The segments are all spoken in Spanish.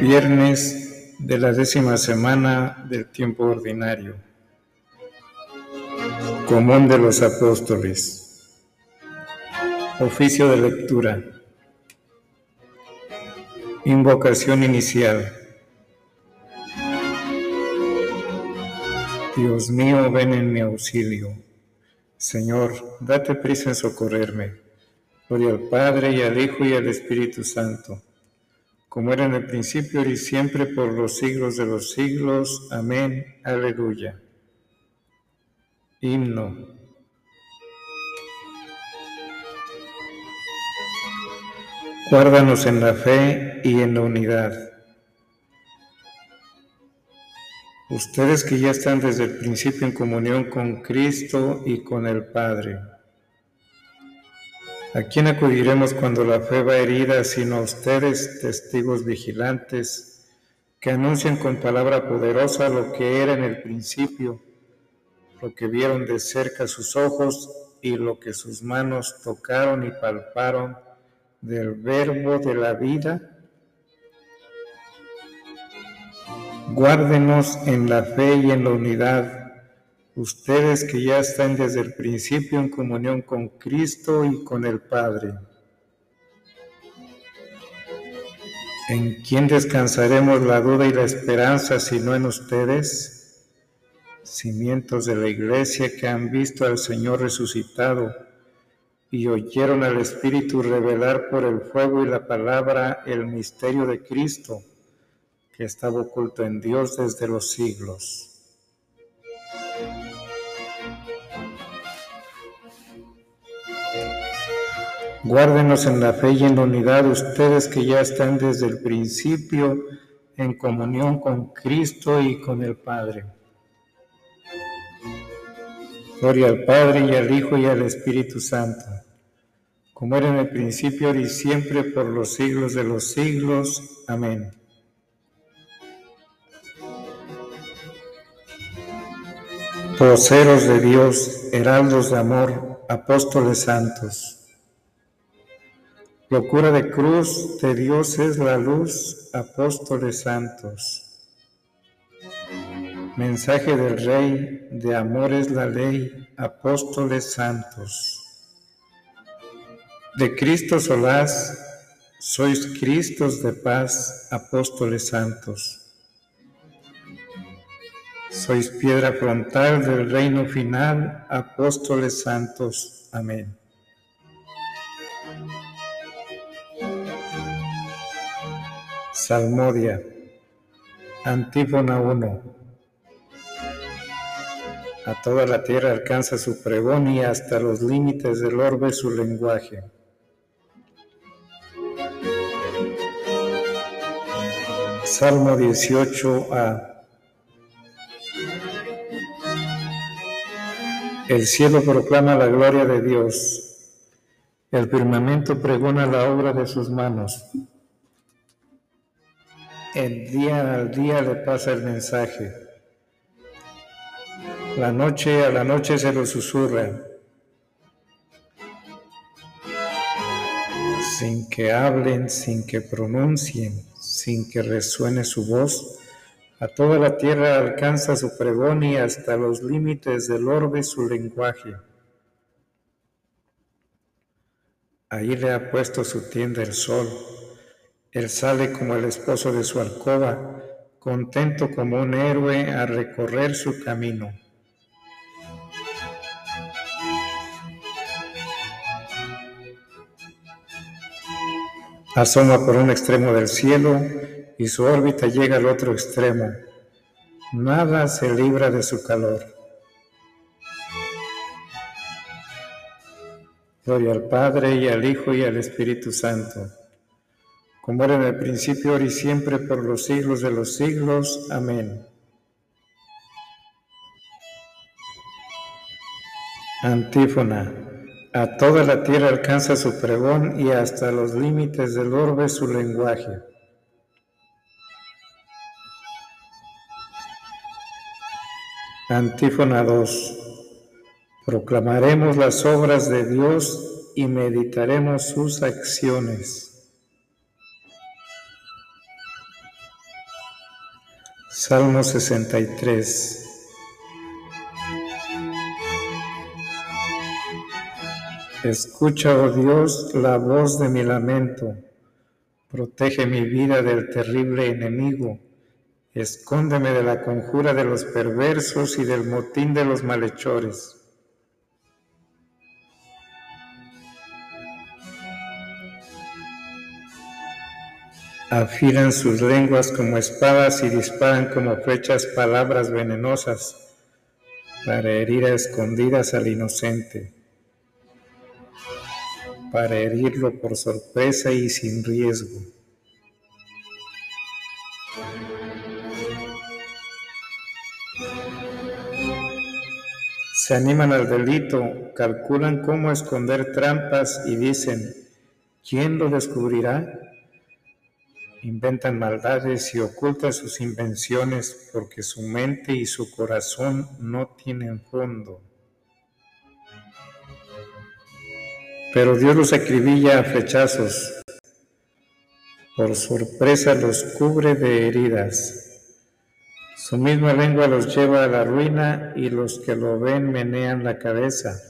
Viernes de la décima semana del tiempo ordinario. Común de los Apóstoles. Oficio de lectura. Invocación inicial. Dios mío, ven en mi auxilio. Señor, date prisa en socorrerme. Gloria al Padre y al Hijo y al Espíritu Santo, como era en el principio y siempre por los siglos de los siglos. Amén. Aleluya. Himno. Guárdanos en la fe y en la unidad Ustedes que ya están desde el principio en comunión con Cristo y con el Padre. ¿A quién acudiremos cuando la fe va herida, sino a ustedes, testigos vigilantes, que anuncian con palabra poderosa lo que era en el principio, lo que vieron de cerca sus ojos y lo que sus manos tocaron y palparon del verbo de la vida? Guárdenos en la fe y en la unidad, ustedes que ya están desde el principio en comunión con Cristo y con el Padre. ¿En quién descansaremos la duda y la esperanza si no en ustedes? Cimientos de la iglesia que han visto al Señor resucitado y oyeron al Espíritu revelar por el fuego y la palabra el misterio de Cristo que estaba oculto en Dios desde los siglos. Guárdenos en la fe y en la unidad ustedes que ya están desde el principio en comunión con Cristo y con el Padre. Gloria al Padre y al Hijo y al Espíritu Santo, como era en el principio y siempre por los siglos de los siglos. Amén. voceros de Dios, heraldos de amor, apóstoles santos. Locura de cruz, de Dios es la luz, apóstoles santos. Mensaje del Rey, de amor es la ley, apóstoles santos. De Cristo solaz, sois Cristos de paz, apóstoles santos. Sois piedra frontal del reino final, apóstoles santos. Amén. Salmodia, Antífona 1. A toda la tierra alcanza su pregón y hasta los límites del orbe su lenguaje. Salmo 18a. El cielo proclama la gloria de Dios. El firmamento pregona la obra de sus manos. El día al día le pasa el mensaje. La noche a la noche se lo susurra. Sin que hablen, sin que pronuncien, sin que resuene su voz, a toda la tierra alcanza su pregón y hasta los límites del orbe su lenguaje. Ahí le ha puesto su tienda el sol. Él sale como el esposo de su alcoba, contento como un héroe a recorrer su camino. Asoma por un extremo del cielo y su órbita llega al otro extremo. Nada se libra de su calor. Gloria al Padre y al Hijo y al Espíritu Santo, como era en el principio, ahora y siempre, por los siglos de los siglos. Amén. Antífona. A toda la tierra alcanza su pregón y hasta los límites del orbe su lenguaje. Antífona 2. Proclamaremos las obras de Dios y meditaremos sus acciones. Salmo 63. Escucha, oh Dios, la voz de mi lamento. Protege mi vida del terrible enemigo. Escóndeme de la conjura de los perversos y del motín de los malhechores. Afilan sus lenguas como espadas y disparan como flechas palabras venenosas para herir a escondidas al inocente, para herirlo por sorpresa y sin riesgo. Se animan al delito, calculan cómo esconder trampas y dicen, ¿quién lo descubrirá? Inventan maldades y ocultan sus invenciones porque su mente y su corazón no tienen fondo. Pero Dios los acribilla a flechazos, por sorpresa los cubre de heridas. Su misma lengua los lleva a la ruina y los que lo ven menean la cabeza.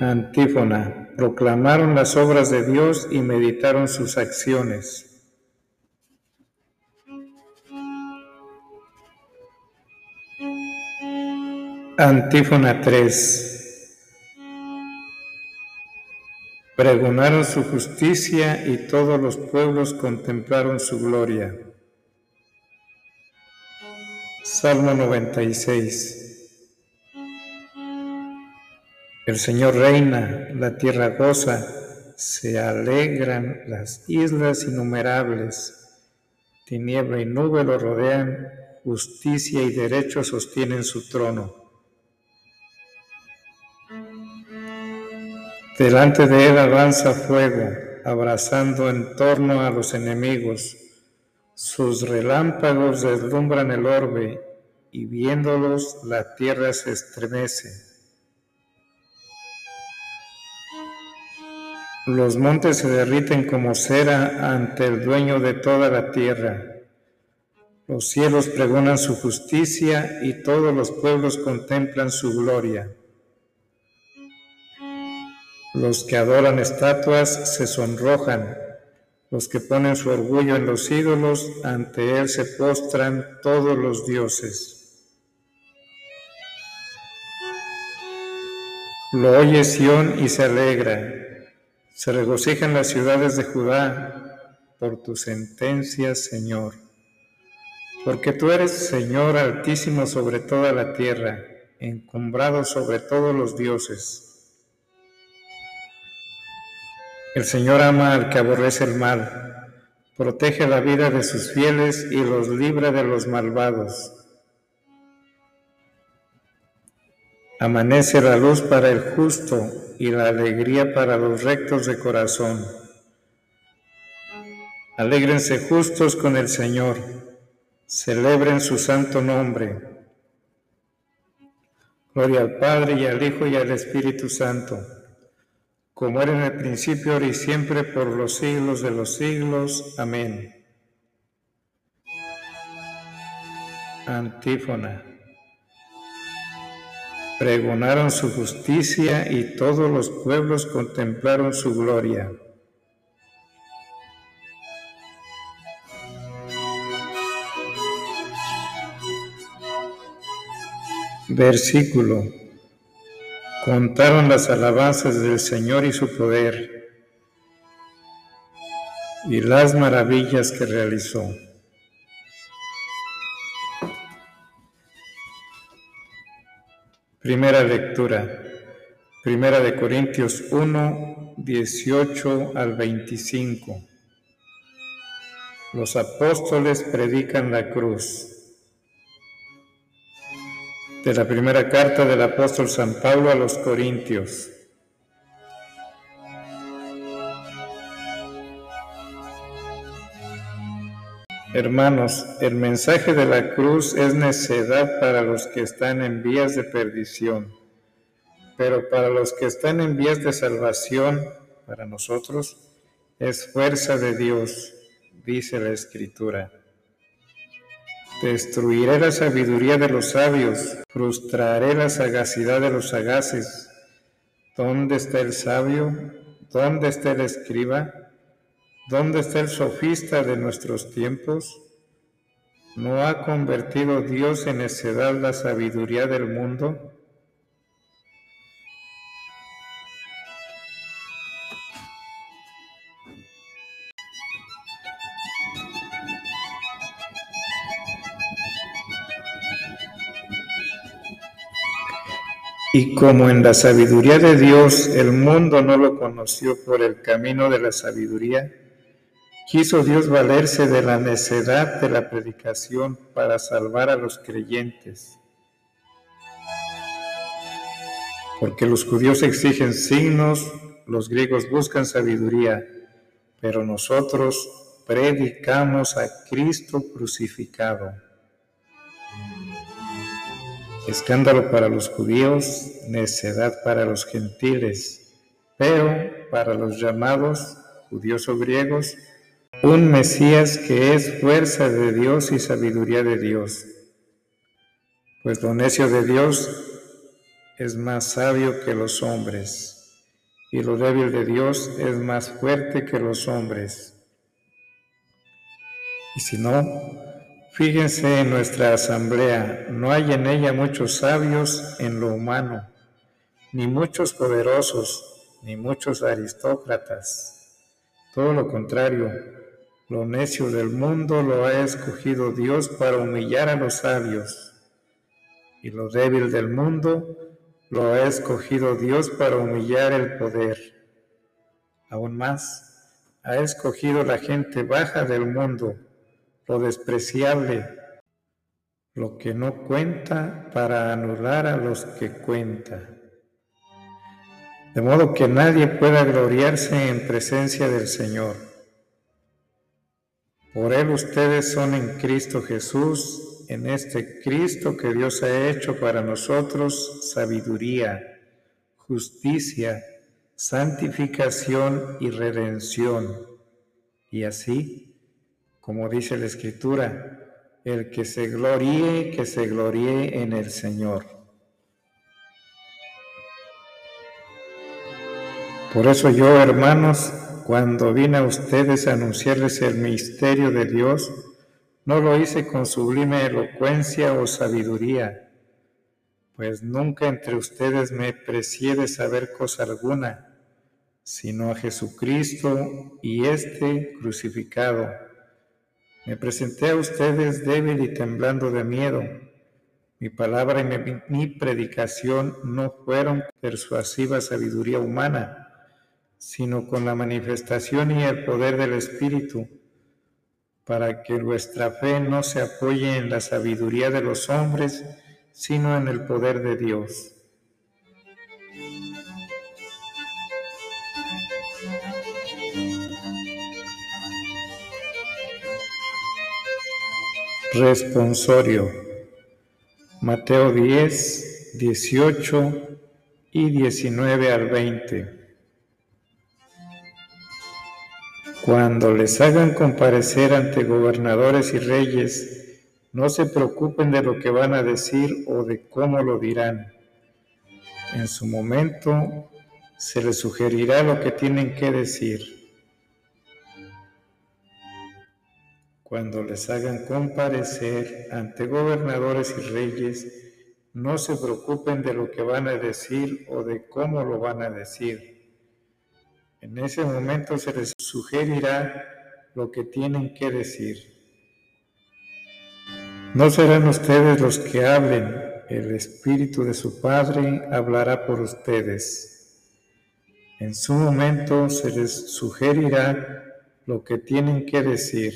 Antífona. Proclamaron las obras de Dios y meditaron sus acciones. Antífona 3. Pregonaron su justicia y todos los pueblos contemplaron su gloria. Salmo 96. El Señor reina, la tierra goza, se alegran las islas innumerables. Tiniebla y nube lo rodean, justicia y derecho sostienen su trono. Delante de él avanza fuego, abrazando en torno a los enemigos. Sus relámpagos deslumbran el orbe, y viéndolos la tierra se estremece. Los montes se derriten como cera ante el dueño de toda la tierra. Los cielos pregonan su justicia y todos los pueblos contemplan su gloria. Los que adoran estatuas se sonrojan, los que ponen su orgullo en los ídolos, ante él se postran todos los dioses. Lo oye Sión y se alegra se regocijan las ciudades de Judá por tu sentencia, Señor. Porque tú eres Señor altísimo sobre toda la tierra, encumbrado sobre todos los dioses. El Señor ama al que aborrece el mal, protege la vida de sus fieles y los libra de los malvados. Amanece la luz para el justo y la alegría para los rectos de corazón. Alégrense justos con el Señor, celebren su santo nombre. Gloria al Padre y al Hijo y al Espíritu Santo, como era en el principio, ahora y siempre, por los siglos de los siglos. Amén. Antífona pregonaron su justicia y todos los pueblos contemplaron su gloria. Versículo. Contaron las alabanzas del Señor y su poder y las maravillas que realizó. Primera lectura. Primera de Corintios 1, 18 al 25. Los apóstoles predican la cruz. De la primera carta del apóstol San Pablo a los Corintios. Hermanos, el mensaje de la cruz es necedad para los que están en vías de perdición, pero para los que están en vías de salvación, para nosotros, es fuerza de Dios, dice la Escritura. Destruiré la sabiduría de los sabios, frustraré la sagacidad de los sagaces. ¿Dónde está el sabio? ¿Dónde está el escriba? ¿Dónde está el sofista de nuestros tiempos? ¿No ha convertido Dios en necedad la sabiduría del mundo? Y como en la sabiduría de Dios el mundo no lo conoció por el camino de la sabiduría, Quiso Dios valerse de la necedad de la predicación para salvar a los creyentes. Porque los judíos exigen signos, los griegos buscan sabiduría, pero nosotros predicamos a Cristo crucificado. Escándalo para los judíos, necedad para los gentiles, pero para los llamados judíos o griegos, un Mesías que es fuerza de Dios y sabiduría de Dios. Pues lo necio de Dios es más sabio que los hombres, y lo débil de Dios es más fuerte que los hombres. Y si no, fíjense en nuestra asamblea, no hay en ella muchos sabios en lo humano, ni muchos poderosos, ni muchos aristócratas. Todo lo contrario, lo necio del mundo lo ha escogido Dios para humillar a los sabios, y lo débil del mundo lo ha escogido Dios para humillar el poder. Aún más, ha escogido la gente baja del mundo, lo despreciable, lo que no cuenta para anular a los que cuenta. De modo que nadie pueda gloriarse en presencia del Señor. Por Él ustedes son en Cristo Jesús, en este Cristo que Dios ha hecho para nosotros sabiduría, justicia, santificación y redención. Y así, como dice la Escritura, el que se gloríe, que se gloríe en el Señor. Por eso yo, hermanos, cuando vine a ustedes a anunciarles el misterio de Dios, no lo hice con sublime elocuencia o sabiduría, pues nunca entre ustedes me precié saber cosa alguna, sino a Jesucristo y este crucificado. Me presenté a ustedes débil y temblando de miedo. Mi palabra y mi predicación no fueron persuasiva sabiduría humana sino con la manifestación y el poder del Espíritu, para que vuestra fe no se apoye en la sabiduría de los hombres, sino en el poder de Dios. Responsorio. Mateo 10, 18 y 19 al 20. Cuando les hagan comparecer ante gobernadores y reyes, no se preocupen de lo que van a decir o de cómo lo dirán. En su momento se les sugerirá lo que tienen que decir. Cuando les hagan comparecer ante gobernadores y reyes, no se preocupen de lo que van a decir o de cómo lo van a decir en ese momento se les sugerirá lo que tienen que decir. No serán ustedes los que hablen, el Espíritu de su Padre hablará por ustedes. En su momento se les sugerirá lo que tienen que decir.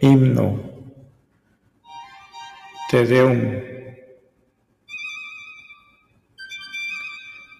Himno. Te deum.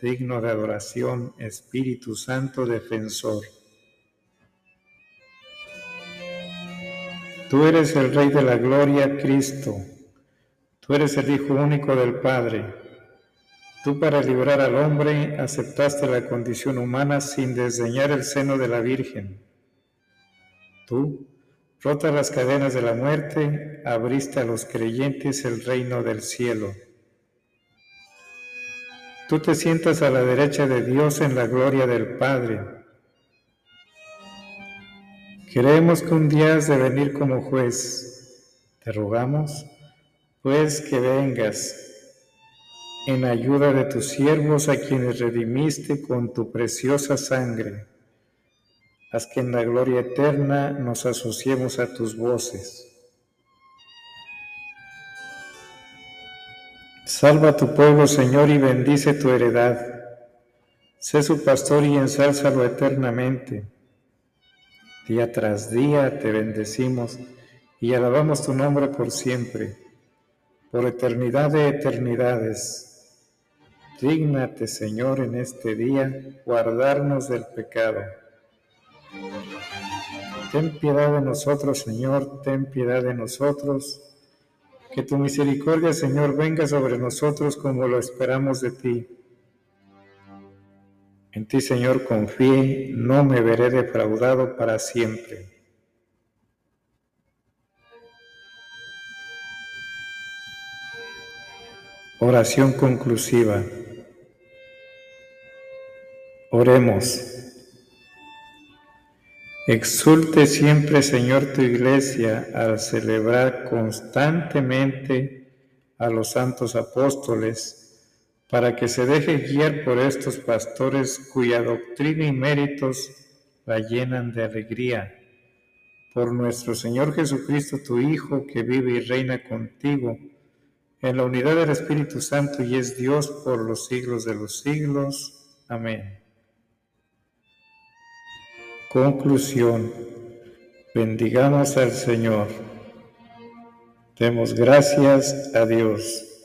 digno de adoración, Espíritu Santo defensor. Tú eres el Rey de la Gloria, Cristo. Tú eres el Hijo único del Padre. Tú para librar al hombre aceptaste la condición humana sin desdeñar el seno de la Virgen. Tú, rota las cadenas de la muerte, abriste a los creyentes el reino del cielo. Tú te sientas a la derecha de Dios en la gloria del Padre. Creemos que un día has de venir como juez. Te rogamos, pues, que vengas en ayuda de tus siervos a quienes redimiste con tu preciosa sangre. Haz que en la gloria eterna nos asociemos a tus voces. Salva a tu pueblo, Señor, y bendice tu heredad. Sé su pastor y ensálzalo eternamente. Día tras día te bendecimos y alabamos tu nombre por siempre, por eternidad de eternidades. Dígnate, Señor, en este día guardarnos del pecado. Ten piedad de nosotros, Señor, ten piedad de nosotros que tu misericordia, Señor, venga sobre nosotros como lo esperamos de ti. En ti, Señor, confié, no me veré defraudado para siempre. Oración conclusiva. Oremos. Exulte siempre, Señor, tu iglesia al celebrar constantemente a los santos apóstoles, para que se deje guiar por estos pastores cuya doctrina y méritos la llenan de alegría. Por nuestro Señor Jesucristo, tu Hijo, que vive y reina contigo, en la unidad del Espíritu Santo y es Dios por los siglos de los siglos. Amén. Conclusión. Bendigamos al Señor. Demos gracias a Dios.